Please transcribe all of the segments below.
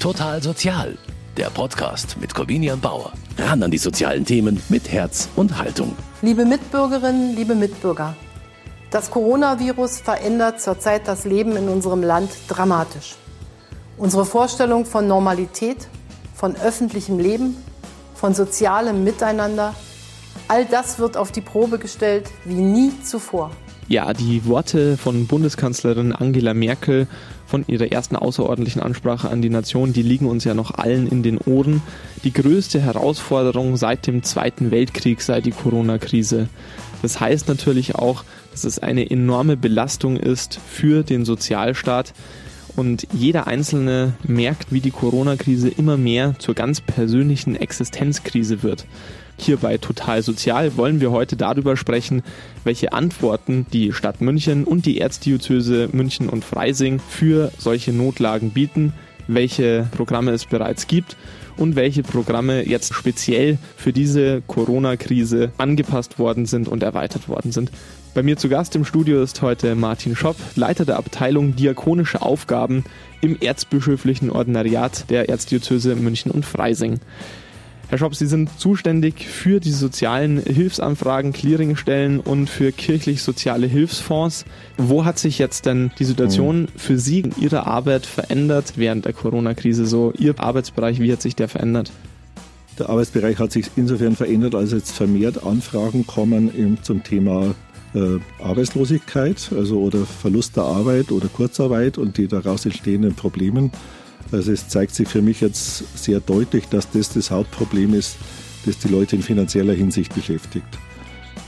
Total Sozial, der Podcast mit Corvinian Bauer. Ran an die sozialen Themen mit Herz und Haltung. Liebe Mitbürgerinnen, liebe Mitbürger, das Coronavirus verändert zurzeit das Leben in unserem Land dramatisch. Unsere Vorstellung von Normalität, von öffentlichem Leben, von sozialem Miteinander, all das wird auf die Probe gestellt wie nie zuvor. Ja, die Worte von Bundeskanzlerin Angela Merkel von ihrer ersten außerordentlichen Ansprache an die Nation, die liegen uns ja noch allen in den Ohren. Die größte Herausforderung seit dem Zweiten Weltkrieg sei die Corona-Krise. Das heißt natürlich auch, dass es eine enorme Belastung ist für den Sozialstaat. Und jeder Einzelne merkt, wie die Corona-Krise immer mehr zur ganz persönlichen Existenzkrise wird. Hier bei Total Sozial wollen wir heute darüber sprechen, welche Antworten die Stadt München und die Erzdiözese München und Freising für solche Notlagen bieten, welche Programme es bereits gibt und welche Programme jetzt speziell für diese Corona-Krise angepasst worden sind und erweitert worden sind. Bei mir zu Gast im Studio ist heute Martin Schopp, Leiter der Abteilung Diakonische Aufgaben im Erzbischöflichen Ordinariat der Erzdiözese München und Freising. Herr Schopp, Sie sind zuständig für die sozialen Hilfsanfragen, Clearingstellen und für kirchlich-soziale Hilfsfonds. Wo hat sich jetzt denn die Situation mhm. für Sie in Ihrer Arbeit verändert während der Corona-Krise? So Ihr Arbeitsbereich, wie hat sich der verändert? Der Arbeitsbereich hat sich insofern verändert, als jetzt vermehrt Anfragen kommen zum Thema äh, Arbeitslosigkeit, also oder Verlust der Arbeit oder Kurzarbeit und die daraus entstehenden Problemen. Also es zeigt sich für mich jetzt sehr deutlich, dass das das Hauptproblem ist, das die Leute in finanzieller Hinsicht beschäftigt.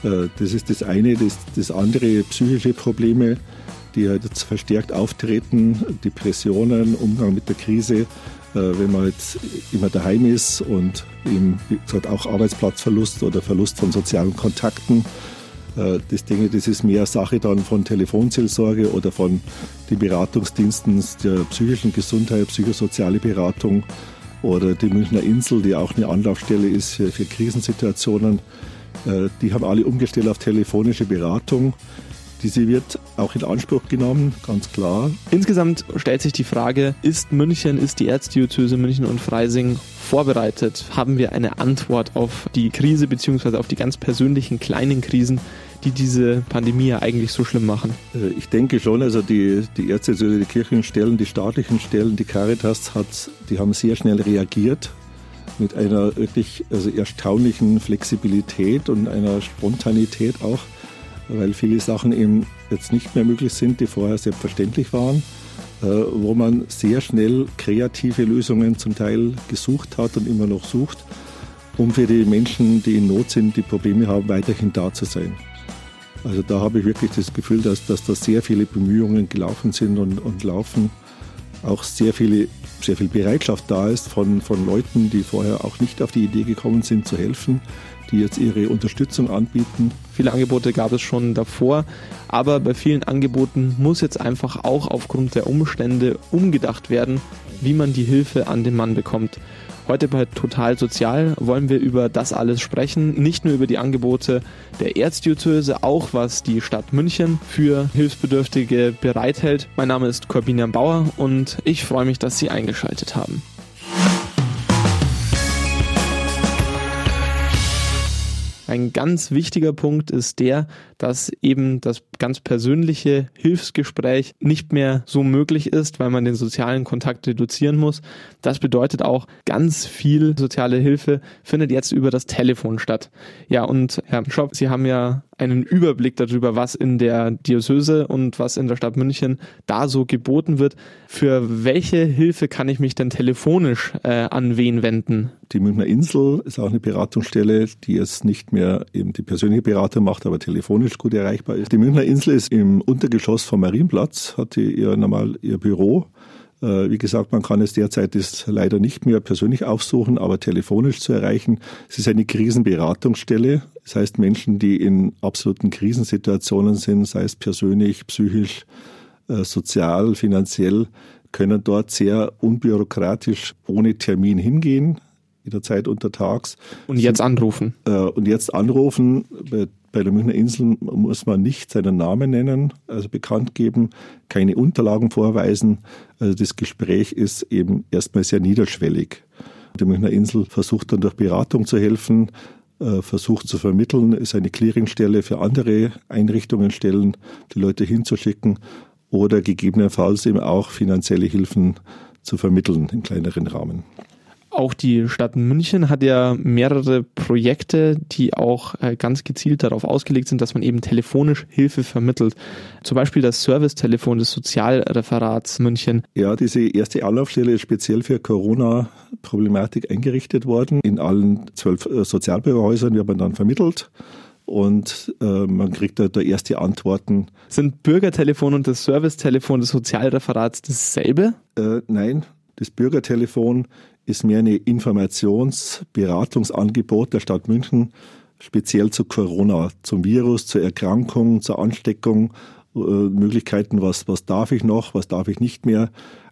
Äh, das ist das eine. Das, das andere, psychische Probleme, die halt jetzt verstärkt auftreten, Depressionen, Umgang mit der Krise, äh, wenn man jetzt immer daheim ist und eben wie gesagt, auch Arbeitsplatzverlust oder Verlust von sozialen Kontakten das denke das ist mehr Sache dann von Telefonseelsorge oder von den Beratungsdiensten der psychischen Gesundheit, psychosoziale Beratung oder die Münchner Insel, die auch eine Anlaufstelle ist für, für Krisensituationen. Äh, die haben alle umgestellt auf telefonische Beratung. Diese wird auch in Anspruch genommen, ganz klar. Insgesamt stellt sich die Frage, ist München, ist die Erzdiözese München und Freising vorbereitet? Haben wir eine Antwort auf die Krise bzw. auf die ganz persönlichen kleinen Krisen, die diese Pandemie ja eigentlich so schlimm machen? Äh, ich denke schon, also die, die Erzdiözese, die Kirchenstellen, die staatlichen Stellen, die Caritas, hat, die haben sehr schnell reagiert mit einer wirklich also erstaunlichen Flexibilität und einer Spontanität auch weil viele Sachen eben jetzt nicht mehr möglich sind, die vorher selbstverständlich waren, äh, wo man sehr schnell kreative Lösungen zum Teil gesucht hat und immer noch sucht, um für die Menschen, die in Not sind, die Probleme haben, weiterhin da zu sein. Also da habe ich wirklich das Gefühl, dass, dass da sehr viele Bemühungen gelaufen sind und, und laufen. Auch sehr, viele, sehr viel Bereitschaft da ist von, von Leuten, die vorher auch nicht auf die Idee gekommen sind, zu helfen, die jetzt ihre Unterstützung anbieten. Viele Angebote gab es schon davor, aber bei vielen Angeboten muss jetzt einfach auch aufgrund der Umstände umgedacht werden, wie man die Hilfe an den Mann bekommt. Heute bei Total Sozial wollen wir über das alles sprechen, nicht nur über die Angebote der Erzdiözese, auch was die Stadt München für Hilfsbedürftige bereithält. Mein Name ist Corbinian Bauer und ich freue mich, dass Sie eingeschaltet haben. Ein ganz wichtiger Punkt ist der, dass eben das ganz persönliche Hilfsgespräch nicht mehr so möglich ist, weil man den sozialen Kontakt reduzieren muss. Das bedeutet auch, ganz viel soziale Hilfe findet jetzt über das Telefon statt. Ja, und Herr Schopp, Sie haben ja einen Überblick darüber, was in der Diözese und was in der Stadt München da so geboten wird. Für welche Hilfe kann ich mich denn telefonisch äh, an wen wenden? Die Münchner Insel ist auch eine Beratungsstelle, die jetzt nicht mehr eben die persönliche Beratung macht, aber telefonisch gut erreichbar ist. Die Münchner Insel ist im Untergeschoss vom Marienplatz, hat ihr normal ihr Büro. Äh, wie gesagt, man kann es derzeit ist leider nicht mehr persönlich aufsuchen, aber telefonisch zu erreichen. Es ist eine Krisenberatungsstelle. Das heißt, Menschen, die in absoluten Krisensituationen sind, sei es persönlich, psychisch, äh, sozial, finanziell, können dort sehr unbürokratisch ohne Termin hingehen, jederzeit untertags. Und jetzt anrufen. Äh, und jetzt anrufen. Bei der Münchner Insel muss man nicht seinen Namen nennen, also bekannt geben, keine Unterlagen vorweisen. Also das Gespräch ist eben erstmal sehr niederschwellig. Die Münchner Insel versucht dann durch Beratung zu helfen, äh, versucht zu vermitteln, ist eine Clearingstelle für andere Einrichtungen stellen, die Leute hinzuschicken oder gegebenenfalls eben auch finanzielle Hilfen zu vermitteln im kleineren Rahmen. Auch die Stadt München hat ja mehrere Projekte, die auch äh, ganz gezielt darauf ausgelegt sind, dass man eben telefonisch Hilfe vermittelt. Zum Beispiel das Servicetelefon des Sozialreferats München. Ja, diese erste Anlaufstelle ist speziell für Corona-Problematik eingerichtet worden. In allen zwölf äh, Sozialbürgerhäusern wird man dann vermittelt und äh, man kriegt da, da erste Antworten. Sind Bürgertelefon und das Servicetelefon des Sozialreferats dasselbe? Äh, nein, das Bürgertelefon ist mehr eine Informationsberatungsangebot der Stadt München, speziell zu Corona, zum Virus, zur Erkrankung, zur Ansteckung, äh, Möglichkeiten, was, was darf ich noch, was darf ich nicht mehr.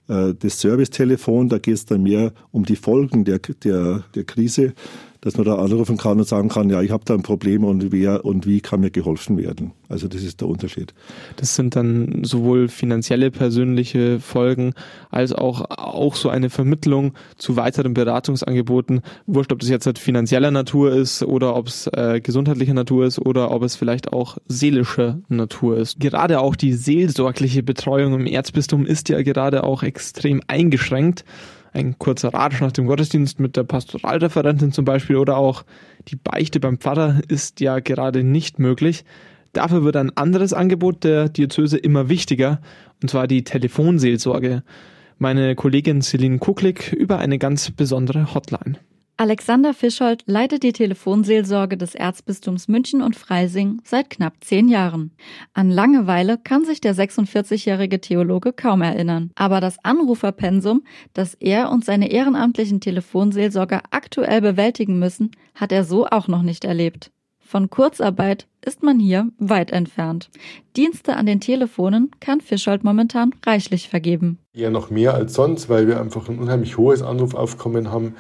Äh, das Servicetelefon, da geht es dann mehr um die Folgen der, der, der Krise dass man da anrufen kann und sagen kann, ja, ich habe da ein Problem und wer und wie kann mir geholfen werden. Also das ist der Unterschied. Das sind dann sowohl finanzielle, persönliche Folgen als auch, auch so eine Vermittlung zu weiteren Beratungsangeboten. Wurscht, ob das jetzt halt finanzieller Natur ist oder ob es äh, gesundheitlicher Natur ist oder ob es vielleicht auch seelischer Natur ist. Gerade auch die seelsorgliche Betreuung im Erzbistum ist ja gerade auch extrem eingeschränkt ein kurzer Ratsch nach dem Gottesdienst mit der Pastoralreferentin zum Beispiel oder auch die Beichte beim Pfarrer ist ja gerade nicht möglich. Dafür wird ein anderes Angebot der Diözese immer wichtiger, und zwar die Telefonseelsorge. Meine Kollegin Celine Kuklik über eine ganz besondere Hotline. Alexander Fischold leitet die Telefonseelsorge des Erzbistums München und Freising seit knapp zehn Jahren. An Langeweile kann sich der 46-jährige Theologe kaum erinnern. Aber das Anruferpensum, das er und seine ehrenamtlichen Telefonseelsorger aktuell bewältigen müssen, hat er so auch noch nicht erlebt. Von Kurzarbeit ist man hier weit entfernt. Dienste an den Telefonen kann Fischold momentan reichlich vergeben. Eher noch mehr als sonst, weil wir einfach ein unheimlich hohes Anrufaufkommen haben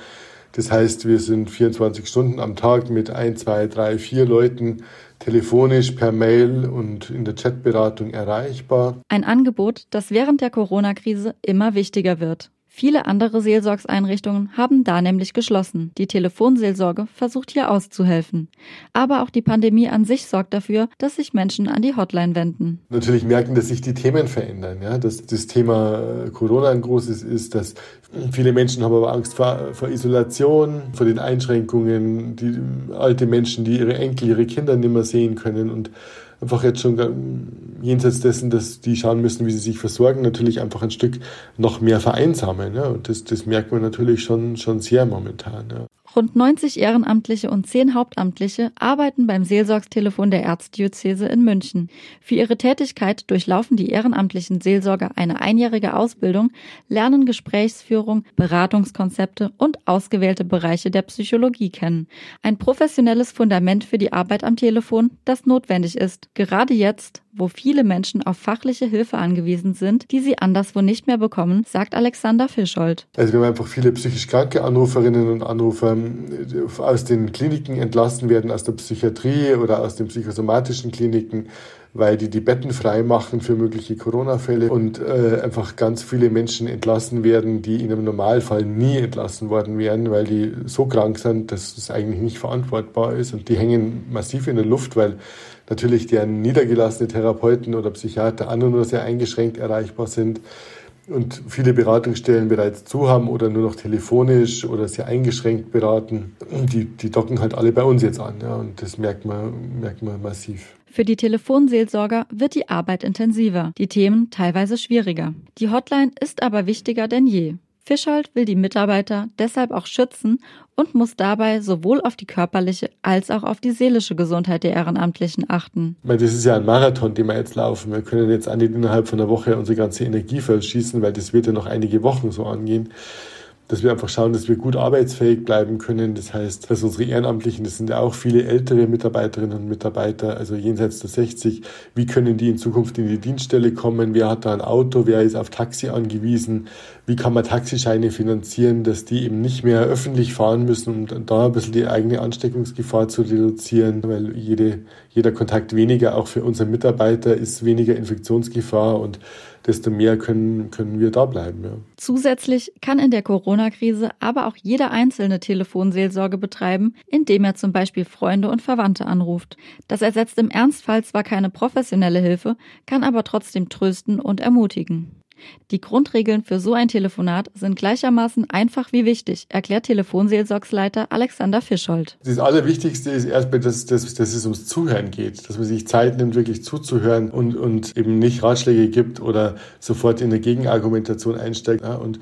das heißt, wir sind 24 Stunden am Tag mit ein, zwei, drei, vier Leuten telefonisch, per Mail und in der Chatberatung erreichbar. Ein Angebot, das während der Corona-Krise immer wichtiger wird. Viele andere Seelsorgseinrichtungen haben da nämlich geschlossen. Die Telefonseelsorge versucht hier auszuhelfen. Aber auch die Pandemie an sich sorgt dafür, dass sich Menschen an die Hotline wenden. Natürlich merken, dass sich die Themen verändern. Ja? Dass das Thema äh, Corona ein großes ist, dass viele Menschen haben aber Angst vor, vor Isolation, vor den Einschränkungen, die alte Menschen, die ihre Enkel, ihre Kinder nicht mehr sehen können und einfach jetzt schon jenseits dessen, dass die schauen müssen, wie sie sich versorgen, natürlich einfach ein Stück noch mehr vereinsamen. Ja. Und das, das merkt man natürlich schon, schon sehr momentan. Ja. Rund 90 Ehrenamtliche und 10 Hauptamtliche arbeiten beim Seelsorgstelefon der Erzdiözese in München. Für ihre Tätigkeit durchlaufen die ehrenamtlichen Seelsorger eine einjährige Ausbildung, lernen Gesprächsführung, Beratungskonzepte und ausgewählte Bereiche der Psychologie kennen. Ein professionelles Fundament für die Arbeit am Telefon, das notwendig ist, gerade jetzt, wo viele Menschen auf fachliche Hilfe angewiesen sind, die sie anderswo nicht mehr bekommen, sagt Alexander Fischold. Also wir haben einfach viele psychisch kranke Anruferinnen und Anrufer aus den Kliniken entlassen werden, aus der Psychiatrie oder aus den psychosomatischen Kliniken, weil die die Betten frei machen für mögliche Corona-Fälle und äh, einfach ganz viele Menschen entlassen werden, die in einem Normalfall nie entlassen worden wären, weil die so krank sind, dass es eigentlich nicht verantwortbar ist und die hängen massiv in der Luft, weil natürlich deren niedergelassene Therapeuten oder Psychiater an und nur sehr eingeschränkt erreichbar sind und viele Beratungsstellen bereits zu haben oder nur noch telefonisch oder sehr eingeschränkt beraten. Die, die docken halt alle bei uns jetzt an. Ja, und das merkt man, merkt man massiv. Für die Telefonseelsorger wird die Arbeit intensiver, die Themen teilweise schwieriger. Die Hotline ist aber wichtiger denn je. Fischhold will die Mitarbeiter deshalb auch schützen und muss dabei sowohl auf die körperliche als auch auf die seelische Gesundheit der Ehrenamtlichen achten. Das ist ja ein Marathon, den wir jetzt laufen. Wir können jetzt nicht innerhalb von einer Woche unsere ganze Energie verschießen, weil das wird ja noch einige Wochen so angehen. Dass wir einfach schauen, dass wir gut arbeitsfähig bleiben können. Das heißt, dass unsere Ehrenamtlichen, das sind ja auch viele ältere Mitarbeiterinnen und Mitarbeiter, also jenseits der 60, wie können die in Zukunft in die Dienststelle kommen? Wer hat da ein Auto? Wer ist auf Taxi angewiesen? Wie kann man Taxischeine finanzieren, dass die eben nicht mehr öffentlich fahren müssen, um da ein bisschen die eigene Ansteckungsgefahr zu reduzieren, weil jede, jeder Kontakt weniger auch für unsere Mitarbeiter ist weniger Infektionsgefahr und desto mehr können, können wir da bleiben. Ja. Zusätzlich kann in der Corona-Krise aber auch jeder Einzelne Telefonseelsorge betreiben, indem er zum Beispiel Freunde und Verwandte anruft. Das ersetzt im Ernstfall zwar keine professionelle Hilfe, kann aber trotzdem trösten und ermutigen. Die Grundregeln für so ein Telefonat sind gleichermaßen einfach wie wichtig, erklärt Telefonseelsorgsleiter Alexander Fischold. Das Allerwichtigste ist erstmal, dass, dass, dass es ums Zuhören geht, dass man sich Zeit nimmt, wirklich zuzuhören und, und eben nicht Ratschläge gibt oder sofort in eine Gegenargumentation einsteigt. Und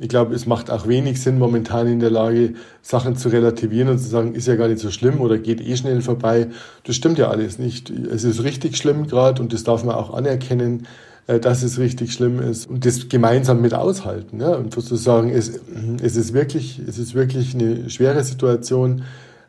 ich glaube, es macht auch wenig Sinn, momentan in der Lage, Sachen zu relativieren und zu sagen, ist ja gar nicht so schlimm oder geht eh schnell vorbei. Das stimmt ja alles nicht. Es ist richtig schlimm gerade und das darf man auch anerkennen. Äh, dass es richtig schlimm ist und das gemeinsam mit aushalten. Ja? Und sozusagen, es, es, ist wirklich, es ist wirklich eine schwere Situation.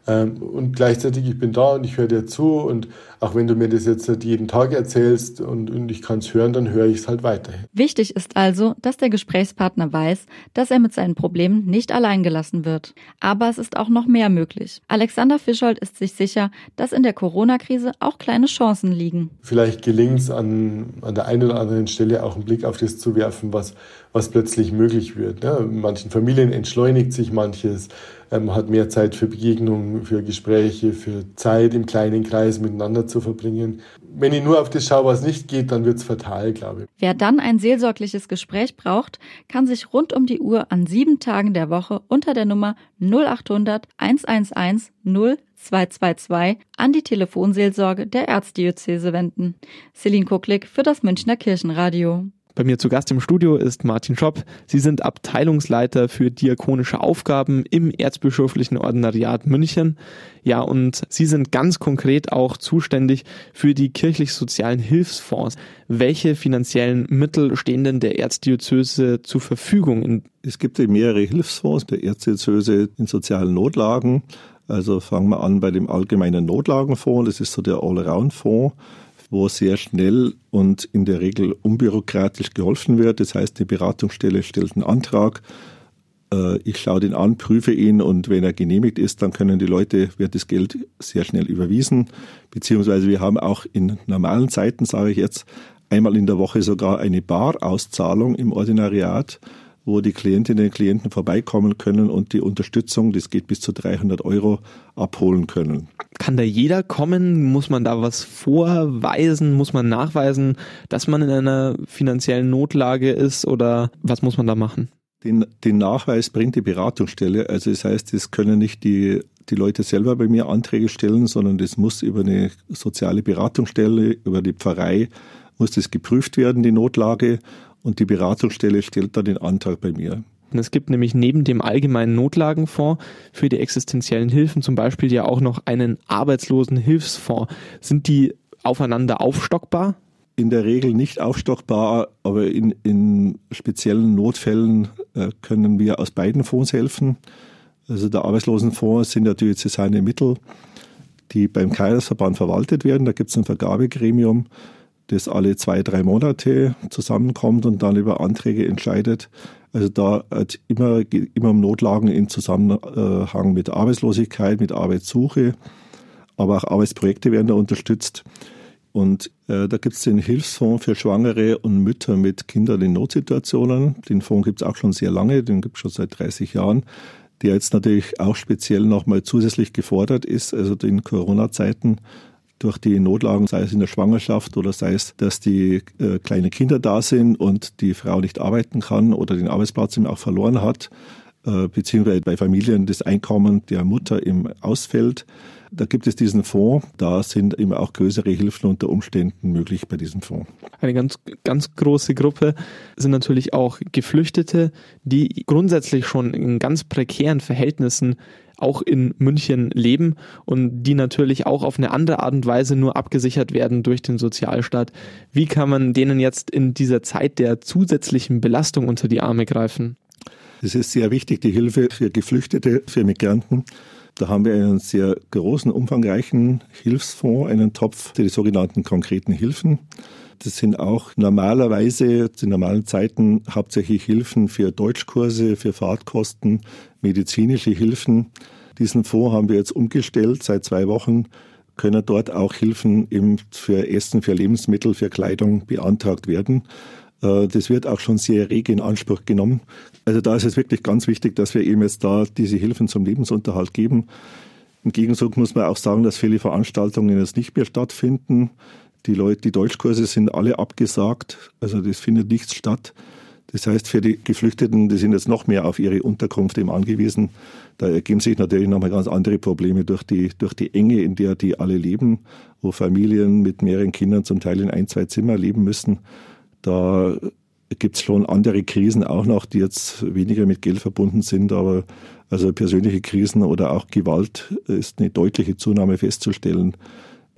Ähm, und gleichzeitig, ich bin da und ich höre dir zu und auch wenn du mir das jetzt jeden Tag erzählst und, und ich kann es hören, dann höre ich es halt weiterhin. Wichtig ist also, dass der Gesprächspartner weiß, dass er mit seinen Problemen nicht allein gelassen wird. Aber es ist auch noch mehr möglich. Alexander Fischold ist sich sicher, dass in der Corona-Krise auch kleine Chancen liegen. Vielleicht gelingt es an, an der einen oder anderen Stelle auch einen Blick auf das zu werfen, was, was plötzlich möglich wird. Ja, in manchen Familien entschleunigt sich manches, man ähm, hat mehr Zeit für Begegnungen, für Gespräche, für Zeit im kleinen Kreis miteinander zu verbringen. Wenn ich nur auf das schaue, was nicht geht, dann wird es fatal, glaube ich. Wer dann ein seelsorgliches Gespräch braucht, kann sich rund um die Uhr an sieben Tagen der Woche unter der Nummer 0800 111 0222 an die Telefonseelsorge der Erzdiözese wenden. Celine Kucklick für das Münchner Kirchenradio. Bei mir zu Gast im Studio ist Martin Schopp. Sie sind Abteilungsleiter für diakonische Aufgaben im Erzbischöflichen Ordinariat München. Ja, und Sie sind ganz konkret auch zuständig für die kirchlich-sozialen Hilfsfonds. Welche finanziellen Mittel stehen denn der Erzdiözese zur Verfügung? Es gibt mehrere Hilfsfonds der Erzdiözese in sozialen Notlagen. Also fangen wir an bei dem allgemeinen Notlagenfonds. Das ist so der Allround-Fonds wo sehr schnell und in der Regel unbürokratisch geholfen wird. Das heißt, die Beratungsstelle stellt einen Antrag, äh, ich schaue den an, prüfe ihn und wenn er genehmigt ist, dann können die Leute, wird das Geld sehr schnell überwiesen. Beziehungsweise wir haben auch in normalen Zeiten, sage ich jetzt, einmal in der Woche sogar eine Barauszahlung im Ordinariat wo die Klientinnen und Klienten vorbeikommen können und die Unterstützung, das geht bis zu 300 Euro, abholen können. Kann da jeder kommen? Muss man da was vorweisen? Muss man nachweisen, dass man in einer finanziellen Notlage ist oder was muss man da machen? Den, den Nachweis bringt die Beratungsstelle. Also das heißt, es können nicht die, die Leute selber bei mir Anträge stellen, sondern das muss über eine soziale Beratungsstelle, über die Pfarrei, muss das geprüft werden, die Notlage und die Beratungsstelle stellt dann den Antrag bei mir. Es gibt nämlich neben dem allgemeinen Notlagenfonds für die existenziellen Hilfen zum Beispiel ja auch noch einen Arbeitslosenhilfsfonds. Sind die aufeinander aufstockbar? In der Regel nicht aufstockbar, aber in, in speziellen Notfällen äh, können wir aus beiden Fonds helfen. Also der Arbeitslosenfonds sind ja diözesane Mittel, die beim Kreisverband verwaltet werden. Da gibt es ein Vergabegremium das alle zwei, drei Monate zusammenkommt und dann über Anträge entscheidet. Also da hat immer, immer um Notlagen im Zusammenhang mit Arbeitslosigkeit, mit Arbeitssuche, aber auch Arbeitsprojekte werden da unterstützt. Und äh, da gibt es den Hilfsfonds für Schwangere und Mütter mit Kindern in Notsituationen. Den Fonds gibt es auch schon sehr lange, den gibt es schon seit 30 Jahren, der jetzt natürlich auch speziell nochmal zusätzlich gefordert ist. Also in Corona-Zeiten durch die Notlagen, sei es in der Schwangerschaft oder sei es, dass die äh, kleine Kinder da sind und die Frau nicht arbeiten kann oder den Arbeitsplatz eben auch verloren hat, beziehungsweise bei Familien das Einkommen der Mutter im ausfällt. Da gibt es diesen Fonds, da sind immer auch größere Hilfen unter Umständen möglich bei diesem Fonds. Eine ganz, ganz große Gruppe sind natürlich auch Geflüchtete, die grundsätzlich schon in ganz prekären Verhältnissen auch in München leben und die natürlich auch auf eine andere Art und Weise nur abgesichert werden durch den Sozialstaat. Wie kann man denen jetzt in dieser Zeit der zusätzlichen Belastung unter die Arme greifen? Das ist sehr wichtig, die Hilfe für Geflüchtete, für Migranten. Da haben wir einen sehr großen, umfangreichen Hilfsfonds, einen Topf für die sogenannten konkreten Hilfen. Das sind auch normalerweise zu normalen Zeiten hauptsächlich Hilfen für Deutschkurse, für Fahrtkosten, medizinische Hilfen. Diesen Fonds haben wir jetzt umgestellt. Seit zwei Wochen können dort auch Hilfen für Essen, für Lebensmittel, für Kleidung beantragt werden. Äh, das wird auch schon sehr rege in Anspruch genommen. Also da ist es wirklich ganz wichtig, dass wir eben jetzt da diese Hilfen zum Lebensunterhalt geben. Im Gegenzug muss man auch sagen, dass viele Veranstaltungen jetzt nicht mehr stattfinden. Die Leute, die Deutschkurse sind alle abgesagt. Also das findet nichts statt. Das heißt, für die Geflüchteten, die sind jetzt noch mehr auf ihre Unterkunft eben angewiesen. Da ergeben sich natürlich nochmal ganz andere Probleme durch die, durch die Enge, in der die alle leben, wo Familien mit mehreren Kindern zum Teil in ein, zwei Zimmer leben müssen. Da gibt es schon andere Krisen auch noch, die jetzt weniger mit Geld verbunden sind, aber also persönliche Krisen oder auch Gewalt ist eine deutliche Zunahme festzustellen.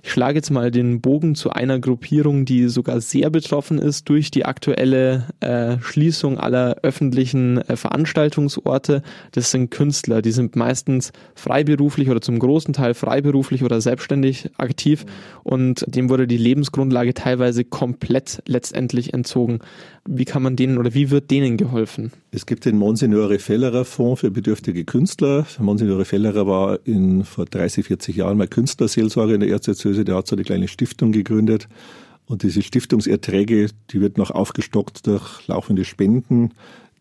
Ich schlage jetzt mal den Bogen zu einer Gruppierung, die sogar sehr betroffen ist durch die aktuelle äh, Schließung aller öffentlichen äh, Veranstaltungsorte. Das sind Künstler, die sind meistens freiberuflich oder zum großen Teil freiberuflich oder selbstständig aktiv und dem wurde die Lebensgrundlage teilweise komplett letztendlich entzogen. Wie kann man denen oder wie wird denen geholfen? Es gibt den Monsignore Fellerer Fonds für bedürftige Künstler. Monsignore Fellerer war in, vor 30, 40 Jahren mal Künstlerseelsorger in der Erzdiözese. Der hat so eine kleine Stiftung gegründet. Und diese Stiftungserträge, die wird noch aufgestockt durch laufende Spenden.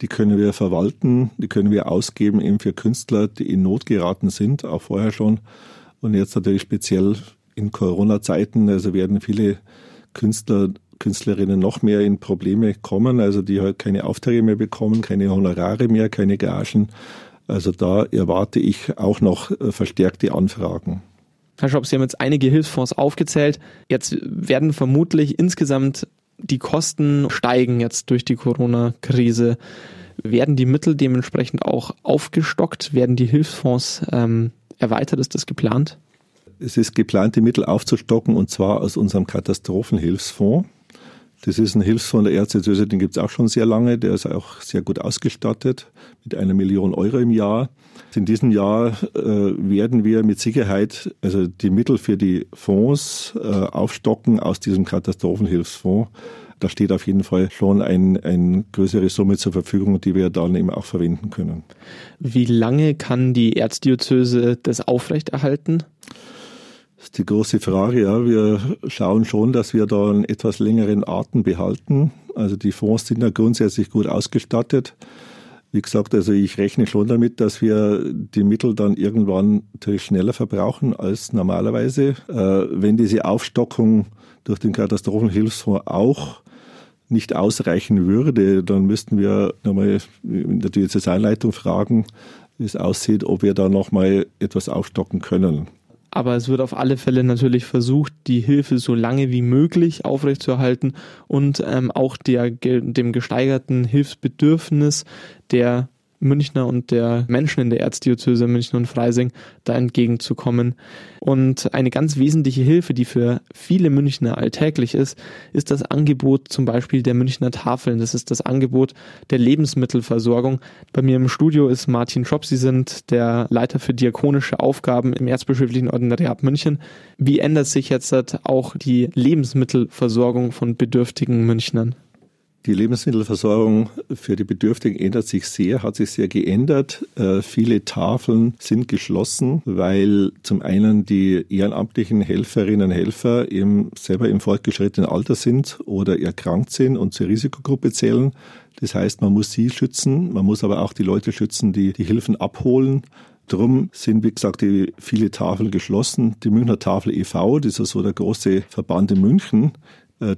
Die können wir verwalten, die können wir ausgeben eben für Künstler, die in Not geraten sind, auch vorher schon. Und jetzt natürlich speziell in Corona-Zeiten, also werden viele Künstler Künstlerinnen noch mehr in Probleme kommen, also die halt keine Aufträge mehr bekommen, keine Honorare mehr, keine Gagen. Also da erwarte ich auch noch äh, verstärkte Anfragen. Herr Schopp, Sie haben jetzt einige Hilfsfonds aufgezählt. Jetzt werden vermutlich insgesamt die Kosten steigen jetzt durch die Corona-Krise. Werden die Mittel dementsprechend auch aufgestockt? Werden die Hilfsfonds ähm, erweitert? Ist das geplant? Es ist geplant, die Mittel aufzustocken und zwar aus unserem Katastrophenhilfsfonds. Das ist ein Hilfsfonds der Erzdiözese, den gibt es auch schon sehr lange. Der ist auch sehr gut ausgestattet mit einer Million Euro im Jahr. In diesem Jahr äh, werden wir mit Sicherheit also die Mittel für die Fonds äh, aufstocken aus diesem Katastrophenhilfsfonds. Da steht auf jeden Fall schon eine ein größere Summe zur Verfügung, die wir dann eben auch verwenden können. Wie lange kann die Erzdiözese das aufrechterhalten? Das ist die große Frage. Ja. Wir schauen schon, dass wir da einen etwas längeren Atem behalten. Also die Fonds sind ja grundsätzlich gut ausgestattet. Wie gesagt, also ich rechne schon damit, dass wir die Mittel dann irgendwann natürlich schneller verbrauchen als normalerweise. Äh, wenn diese Aufstockung durch den Katastrophenhilfsfonds auch nicht ausreichen würde, dann müssten wir nochmal in der Diözesanleitung fragen, wie es aussieht, ob wir da nochmal etwas aufstocken können aber es wird auf alle Fälle natürlich versucht, die Hilfe so lange wie möglich aufrechtzuerhalten und ähm, auch der, dem gesteigerten Hilfsbedürfnis der Münchner und der Menschen in der Erzdiözese München und Freising da entgegenzukommen. Und eine ganz wesentliche Hilfe, die für viele Münchner alltäglich ist, ist das Angebot zum Beispiel der Münchner Tafeln. Das ist das Angebot der Lebensmittelversorgung. Bei mir im Studio ist Martin Schopp. Sie sind der Leiter für diakonische Aufgaben im Erzbischöflichen Ordinariat München. Wie ändert sich jetzt auch die Lebensmittelversorgung von bedürftigen Münchnern? Die Lebensmittelversorgung für die Bedürftigen ändert sich sehr, hat sich sehr geändert. Äh, viele Tafeln sind geschlossen, weil zum einen die ehrenamtlichen Helferinnen und Helfer eben selber im fortgeschrittenen Alter sind oder erkrankt sind und zur Risikogruppe zählen. Das heißt, man muss sie schützen, man muss aber auch die Leute schützen, die die Hilfen abholen. Drum sind, wie gesagt, die viele Tafeln geschlossen. Die Münchner Tafel e.V., das ist so der große Verband in München,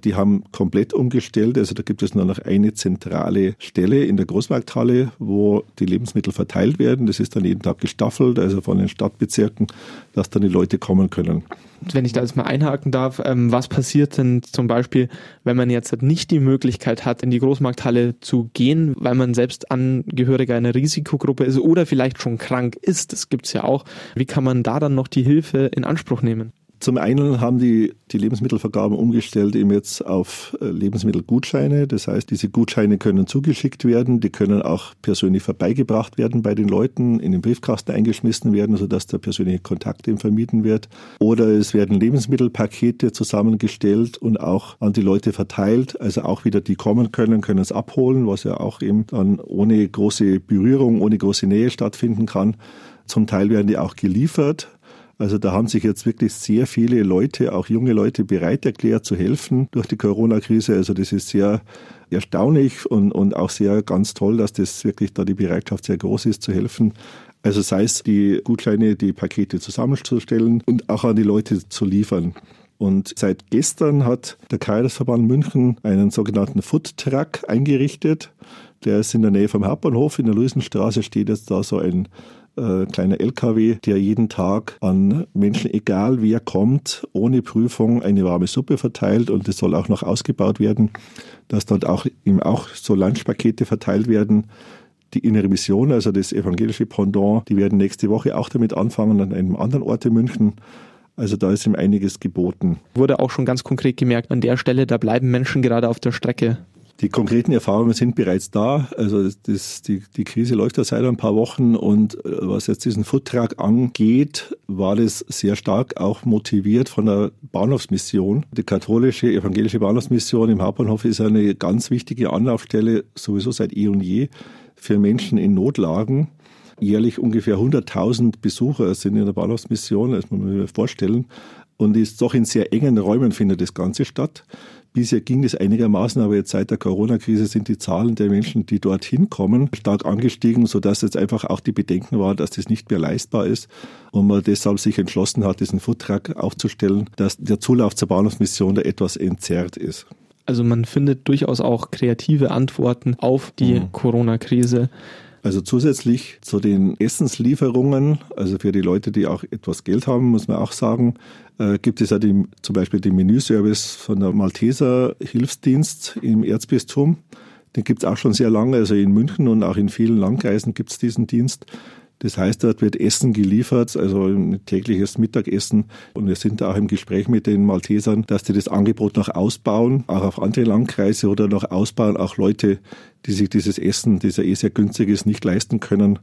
die haben komplett umgestellt. Also da gibt es nur noch eine zentrale Stelle in der Großmarkthalle, wo die Lebensmittel verteilt werden. Das ist dann jeden Tag gestaffelt, also von den Stadtbezirken, dass dann die Leute kommen können. Wenn ich da jetzt mal einhaken darf, ähm, was passiert denn zum Beispiel, wenn man jetzt nicht die Möglichkeit hat, in die Großmarkthalle zu gehen, weil man selbst Angehöriger einer Risikogruppe ist oder vielleicht schon krank ist? Das gibt es ja auch. Wie kann man da dann noch die Hilfe in Anspruch nehmen? Zum einen haben die, die Lebensmittelvergaben umgestellt eben jetzt auf äh, Lebensmittelgutscheine. Das heißt, diese Gutscheine können zugeschickt werden, die können auch persönlich vorbeigebracht werden bei den Leuten, in den Briefkasten eingeschmissen werden, sodass der persönliche Kontakt eben vermieden wird. Oder es werden Lebensmittelpakete zusammengestellt und auch an die Leute verteilt. Also auch wieder die kommen können, können es abholen, was ja auch eben dann ohne große Berührung, ohne große Nähe stattfinden kann. Zum Teil werden die auch geliefert. Also da haben sich jetzt wirklich sehr viele Leute, auch junge Leute, bereit erklärt zu helfen durch die Corona-Krise. Also das ist sehr erstaunlich und, und auch sehr ganz toll, dass das wirklich da die Bereitschaft sehr groß ist zu helfen. Also sei es die Gutscheine, die Pakete zusammenzustellen und auch an die Leute zu liefern. Und seit gestern hat der Kaisersverband München einen sogenannten Food Truck eingerichtet. Der ist in der Nähe vom Hauptbahnhof. In der Luisenstraße steht jetzt da so ein äh, kleiner LKW, der jeden Tag an Menschen, egal wer kommt, ohne Prüfung eine warme Suppe verteilt und es soll auch noch ausgebaut werden, dass dort auch eben auch so Lunchpakete verteilt werden. Die innere Mission, also das evangelische Pendant, die werden nächste Woche auch damit anfangen an einem anderen Ort in München. Also da ist ihm einiges geboten. Wurde auch schon ganz konkret gemerkt, an der Stelle, da bleiben Menschen gerade auf der Strecke. Die konkreten Erfahrungen sind bereits da. Also das, die, die Krise läuft ja seit ein paar Wochen und äh, was jetzt diesen Foodtruck angeht, war das sehr stark auch motiviert von der Bahnhofsmission. Die katholische evangelische Bahnhofsmission im Hauptbahnhof ist eine ganz wichtige Anlaufstelle, sowieso seit eh und je, für Menschen in Notlagen. Jährlich ungefähr 100.000 Besucher sind in der Bahnhofsmission, das muss man sich vorstellen. Und ist doch in sehr engen Räumen findet das Ganze statt. Bisher ging es einigermaßen, aber jetzt seit der Corona-Krise sind die Zahlen der Menschen, die dorthin kommen, stark angestiegen, sodass jetzt einfach auch die Bedenken war, dass das nicht mehr leistbar ist und man deshalb sich entschlossen hat, diesen Foodtruck aufzustellen, dass der Zulauf zur Bahnhofsmission da etwas entzerrt ist. Also man findet durchaus auch kreative Antworten auf die mhm. Corona-Krise. Also zusätzlich zu den Essenslieferungen, also für die Leute, die auch etwas Geld haben, muss man auch sagen, äh, gibt es ja die, zum Beispiel den Menüservice von der Malteser Hilfsdienst im Erzbistum. Den gibt es auch schon sehr lange, also in München und auch in vielen Landkreisen gibt es diesen Dienst. Das heißt, dort wird Essen geliefert, also ein tägliches Mittagessen. Und wir sind da auch im Gespräch mit den Maltesern, dass die das Angebot noch ausbauen, auch auf andere Landkreise oder noch ausbauen, auch Leute, die sich dieses Essen, das ja eh sehr günstig ist, nicht leisten können,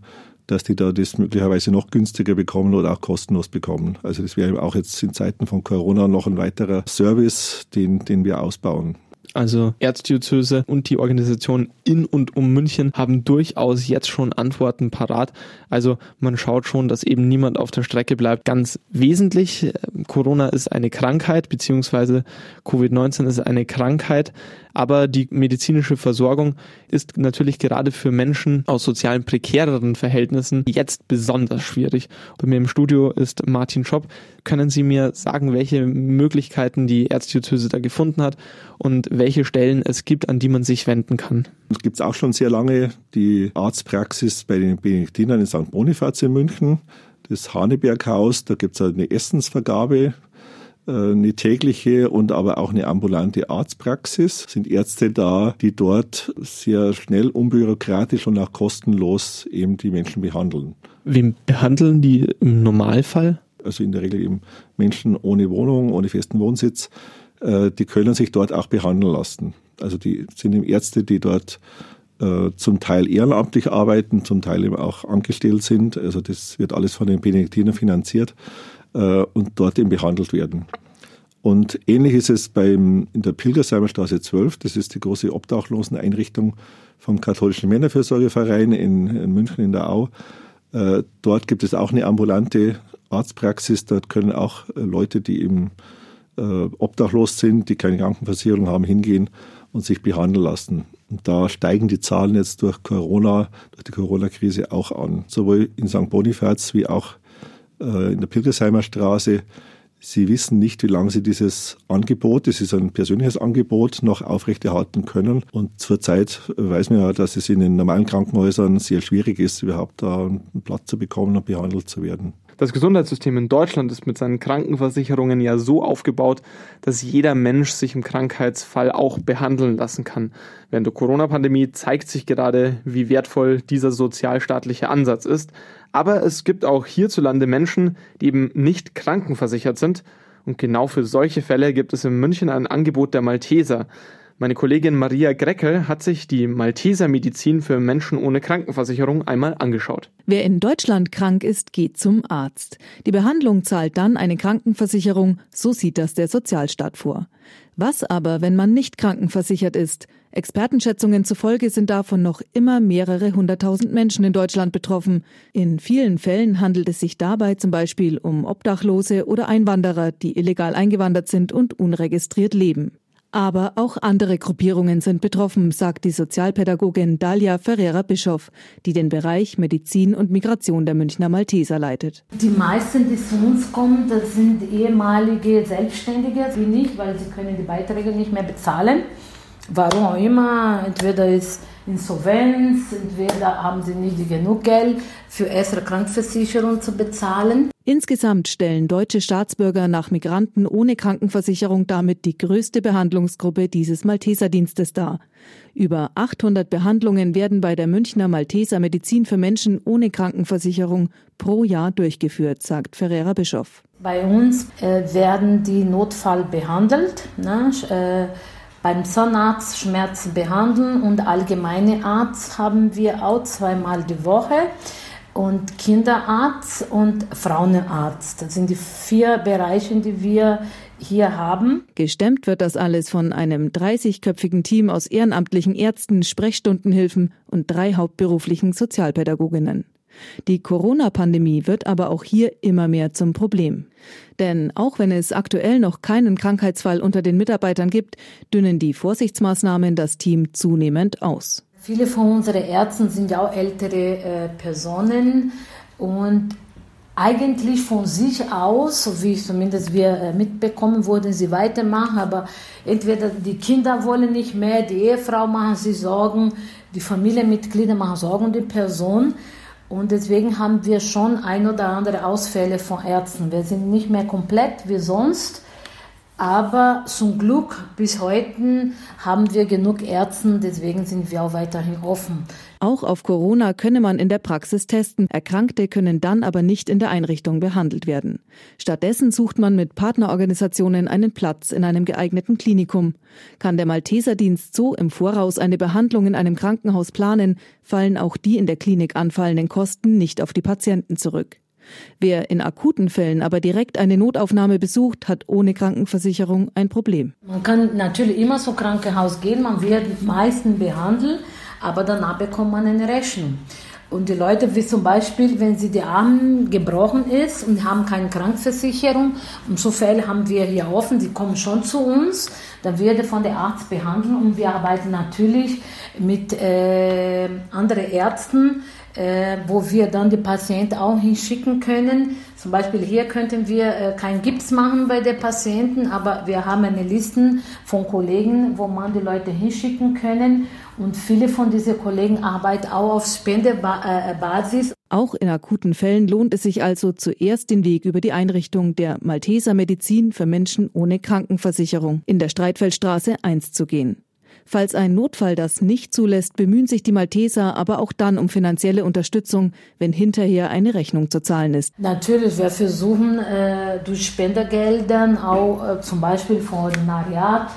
dass die da das möglicherweise noch günstiger bekommen oder auch kostenlos bekommen. Also das wäre auch jetzt in Zeiten von Corona noch ein weiterer Service, den, den wir ausbauen. Also Erzdiözese und die Organisation in und um München haben durchaus jetzt schon Antworten parat. Also man schaut schon, dass eben niemand auf der Strecke bleibt. Ganz wesentlich, Corona ist eine Krankheit, beziehungsweise Covid-19 ist eine Krankheit. Aber die medizinische Versorgung ist natürlich gerade für Menschen aus sozialen prekäreren Verhältnissen jetzt besonders schwierig. Bei mir im Studio ist Martin Schopp. Können Sie mir sagen, welche Möglichkeiten die Erzdiözese da gefunden hat und welche Stellen es gibt, an die man sich wenden kann? Es gibt auch schon sehr lange die Arztpraxis bei den Benediktinern in St. Bonifaz in München das Haneberghaus, da gibt es eine Essensvergabe äh, eine tägliche und aber auch eine ambulante Arztpraxis. Sind Ärzte da, die dort sehr schnell, unbürokratisch und auch kostenlos eben die Menschen behandeln. Wem behandeln die im Normalfall? Also in der Regel eben Menschen ohne Wohnung, ohne festen Wohnsitz. Äh, die können sich dort auch behandeln lassen. Also die sind eben Ärzte, die dort äh, zum Teil ehrenamtlich arbeiten, zum Teil eben auch angestellt sind. Also das wird alles von den Benediktinern finanziert äh, und dort eben behandelt werden. Und ähnlich ist es beim, in der Pilgersheimer Straße 12, das ist die große Obdachloseneinrichtung vom katholischen Männerfürsorgeverein in, in München in der Au. Äh, dort gibt es auch eine ambulante Arztpraxis. Dort können auch äh, Leute, die eben äh, obdachlos sind, die keine Krankenversicherung haben, hingehen und sich behandeln lassen. Und da steigen die Zahlen jetzt durch Corona, durch die Corona-Krise auch an. Sowohl in St. Bonifaz wie auch äh, in der Pilgersheimer Straße. Sie wissen nicht, wie lange Sie dieses Angebot, das ist ein persönliches Angebot, noch aufrechterhalten können. Und zurzeit weiß man ja, dass es in den normalen Krankenhäusern sehr schwierig ist, überhaupt da einen Platz zu bekommen und behandelt zu werden. Das Gesundheitssystem in Deutschland ist mit seinen Krankenversicherungen ja so aufgebaut, dass jeder Mensch sich im Krankheitsfall auch behandeln lassen kann. Während der Corona-Pandemie zeigt sich gerade, wie wertvoll dieser sozialstaatliche Ansatz ist. Aber es gibt auch hierzulande Menschen, die eben nicht krankenversichert sind Und genau für solche Fälle gibt es in München ein Angebot der Malteser. Meine Kollegin Maria Greckel hat sich die Malteser Medizin für Menschen ohne Krankenversicherung einmal angeschaut. Wer in Deutschland krank ist, geht zum Arzt. Die Behandlung zahlt dann eine Krankenversicherung, so sieht das der Sozialstaat vor. Was aber, wenn man nicht krankenversichert ist? Expertenschätzungen zufolge sind davon noch immer mehrere hunderttausend Menschen in Deutschland betroffen. In vielen Fällen handelt es sich dabei zum Beispiel um Obdachlose oder Einwanderer, die illegal eingewandert sind und unregistriert leben. Aber auch andere Gruppierungen sind betroffen, sagt die Sozialpädagogin Dalia Ferreira-Bischoff, die den Bereich Medizin und Migration der Münchner Malteser leitet. Die meisten, die zu uns kommen, das sind ehemalige Selbstständige, wie nicht, weil sie können die Beiträge nicht mehr bezahlen. Warum auch immer, entweder ist Insolvenz, entweder haben sie nicht genug Geld für erste Krankenversicherung zu bezahlen. Insgesamt stellen deutsche Staatsbürger nach Migranten ohne Krankenversicherung damit die größte Behandlungsgruppe dieses Malteserdienstes dar. Über 800 Behandlungen werden bei der Münchner Malteser Medizin für Menschen ohne Krankenversicherung pro Jahr durchgeführt, sagt Ferreira Bischof. Bei uns äh, werden die Notfall behandelt. Ne? Äh, beim Zahnarzt Schmerzen behandeln und allgemeine Arzt haben wir auch zweimal die Woche und Kinderarzt und Frauenarzt. Das sind die vier Bereiche, die wir hier haben. Gestemmt wird das alles von einem 30-köpfigen Team aus ehrenamtlichen Ärzten, Sprechstundenhilfen und drei hauptberuflichen Sozialpädagoginnen. Die Corona-Pandemie wird aber auch hier immer mehr zum Problem. Denn auch wenn es aktuell noch keinen Krankheitsfall unter den Mitarbeitern gibt, dünnen die Vorsichtsmaßnahmen das Team zunehmend aus. Viele von unseren Ärzten sind ja auch ältere äh, Personen und eigentlich von sich aus, so wie zumindest wir äh, mitbekommen, würden sie weitermachen, aber entweder die Kinder wollen nicht mehr, die Ehefrau machen sich Sorgen, die Familienmitglieder machen Sorgen um die Person. Und deswegen haben wir schon ein oder andere Ausfälle von Ärzten. Wir sind nicht mehr komplett wie sonst, aber zum Glück bis heute haben wir genug Ärzte, deswegen sind wir auch weiterhin offen. Auch auf Corona könne man in der Praxis testen. Erkrankte können dann aber nicht in der Einrichtung behandelt werden. Stattdessen sucht man mit Partnerorganisationen einen Platz in einem geeigneten Klinikum. Kann der Malteserdienst so im Voraus eine Behandlung in einem Krankenhaus planen, fallen auch die in der Klinik anfallenden Kosten nicht auf die Patienten zurück. Wer in akuten Fällen aber direkt eine Notaufnahme besucht, hat ohne Krankenversicherung ein Problem. Man kann natürlich immer so Krankenhaus gehen, man wird die meisten behandelt, aber danach bekommt man eine Rechnung. Und die Leute, wie zum Beispiel, wenn sie die Arm gebrochen ist und haben keine Krankenversicherung, und so Fälle haben wir hier offen, die kommen schon zu uns, dann wird von der Arzt behandelt und wir arbeiten natürlich mit äh, anderen Ärzten, äh, wo wir dann die Patienten auch hinschicken können. Zum Beispiel hier könnten wir äh, kein Gips machen bei der Patienten, aber wir haben eine Liste von Kollegen, wo man die Leute hinschicken können. Und viele von diesen Kollegen arbeiten auch auf Spendebasis. Auch in akuten Fällen lohnt es sich also zuerst den Weg über die Einrichtung der Malteser Medizin für Menschen ohne Krankenversicherung in der Streitfeldstraße 1 zu gehen. Falls ein Notfall das nicht zulässt, bemühen sich die Malteser aber auch dann um finanzielle Unterstützung, wenn hinterher eine Rechnung zu zahlen ist. Natürlich, wir versuchen äh, durch Spendergeldern auch äh, zum Beispiel von Ordinariat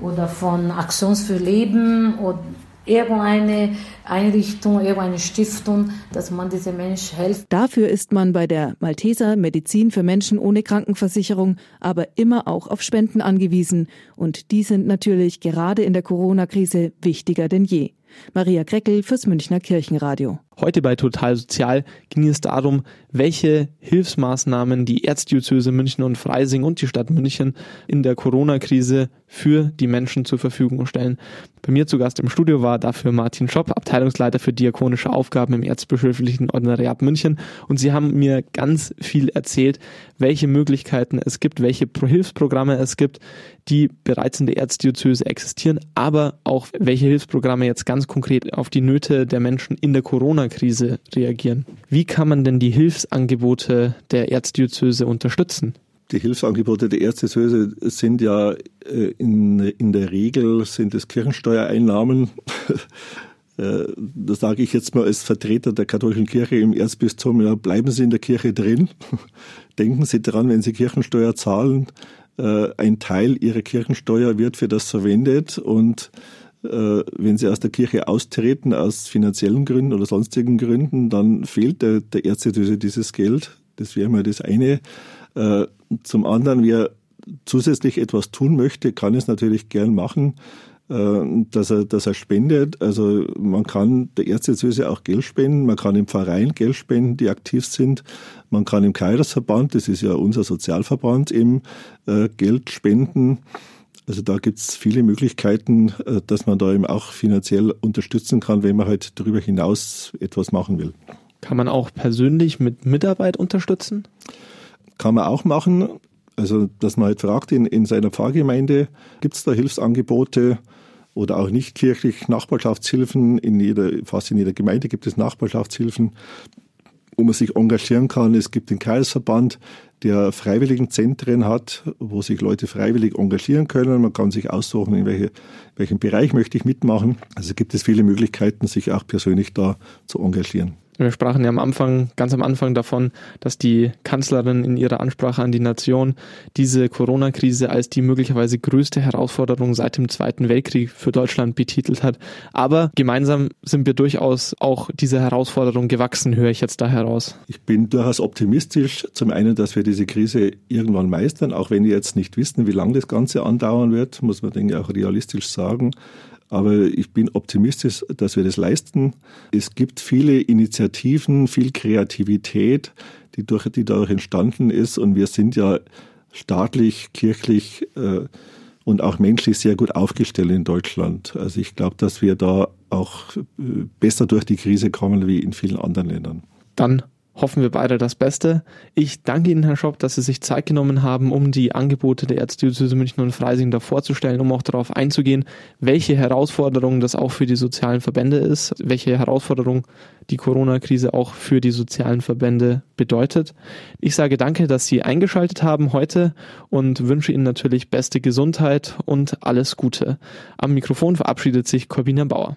oder von Aktions für Leben oder irgendeine Einrichtung, irgendeine Stiftung, dass man diesem Menschen hilft. Dafür ist man bei der Malteser Medizin für Menschen ohne Krankenversicherung aber immer auch auf Spenden angewiesen. Und die sind natürlich gerade in der Corona-Krise wichtiger denn je. Maria Kreckel fürs Münchner Kirchenradio. Heute bei Total Sozial ging es darum, welche Hilfsmaßnahmen die Erzdiözese München und Freising und die Stadt München in der Corona-Krise für die Menschen zur Verfügung stellen. Bei mir zu Gast im Studio war dafür Martin Schopp, Abteilungsleiter für diakonische Aufgaben im Erzbischöflichen Ordinariat München. Und Sie haben mir ganz viel erzählt, welche Möglichkeiten es gibt, welche Hilfsprogramme es gibt, die bereits in der Erzdiözese existieren, aber auch welche Hilfsprogramme jetzt ganz konkret auf die Nöte der Menschen in der Corona-Krise reagieren. Wie kann man denn die Hilfsangebote der Erzdiözese unterstützen? Die Hilfsangebote der Erzdiözese sind ja äh, in, in der Regel sind es Kirchensteuereinnahmen Äh, da sage ich jetzt mal als Vertreter der katholischen Kirche im Erzbistum, ja, bleiben Sie in der Kirche drin. Denken Sie daran, wenn Sie Kirchensteuer zahlen, äh, ein Teil Ihrer Kirchensteuer wird für das verwendet und wenn Sie aus der Kirche austreten, aus finanziellen Gründen oder sonstigen Gründen, dann fehlt der, der Erzdiözese dieses Geld. Das wäre mal das eine. Zum anderen, wer zusätzlich etwas tun möchte, kann es natürlich gern machen. Äh, dass er, dass er spendet. Also man kann der Erzdiözese auch Geld spenden, man kann im Verein Geld spenden, die aktiv sind, man kann im Kaidersverband, das ist ja unser Sozialverband, eben äh, Geld spenden. Also da gibt es viele Möglichkeiten, äh, dass man da eben auch finanziell unterstützen kann, wenn man halt darüber hinaus etwas machen will. Kann man auch persönlich mit Mitarbeit unterstützen? Kann man auch machen. Also, dass man halt fragt, in, in seiner Pfarrgemeinde gibt es da Hilfsangebote oder auch nicht kirchlich Nachbarschaftshilfen. In jeder, fast in jeder Gemeinde gibt es Nachbarschaftshilfen, wo man sich engagieren kann. Es gibt den Kreisverband, der Freiwilligenzentren hat, wo sich Leute freiwillig engagieren können. Man kann sich aussuchen, in welche, welchem Bereich möchte ich mitmachen. Also gibt es viele Möglichkeiten, sich auch persönlich da zu engagieren. Wir sprachen ja am Anfang, ganz am Anfang davon, dass die Kanzlerin in ihrer Ansprache an die Nation diese Corona-Krise als die möglicherweise größte Herausforderung seit dem Zweiten Weltkrieg für Deutschland betitelt hat. Aber gemeinsam sind wir durchaus auch dieser Herausforderung gewachsen, höre ich jetzt da heraus. Ich bin durchaus optimistisch. Zum einen, dass wir diese Krise irgendwann meistern, auch wenn wir jetzt nicht wissen, wie lange das Ganze andauern wird, muss man denke ich auch realistisch sagen. Aber ich bin optimistisch, dass wir das leisten. Es gibt viele Initiativen, viel Kreativität, die, durch, die dadurch entstanden ist. Und wir sind ja staatlich, kirchlich äh, und auch menschlich sehr gut aufgestellt in Deutschland. Also ich glaube, dass wir da auch äh, besser durch die Krise kommen wie in vielen anderen Ländern. Dann hoffen wir beide das Beste. Ich danke Ihnen, Herr Schopp, dass Sie sich Zeit genommen haben, um die Angebote der Erzdiözese München und Freising da vorzustellen, um auch darauf einzugehen, welche Herausforderungen das auch für die sozialen Verbände ist, welche Herausforderungen die Corona-Krise auch für die sozialen Verbände bedeutet. Ich sage danke, dass Sie eingeschaltet haben heute und wünsche Ihnen natürlich beste Gesundheit und alles Gute. Am Mikrofon verabschiedet sich Corbina Bauer.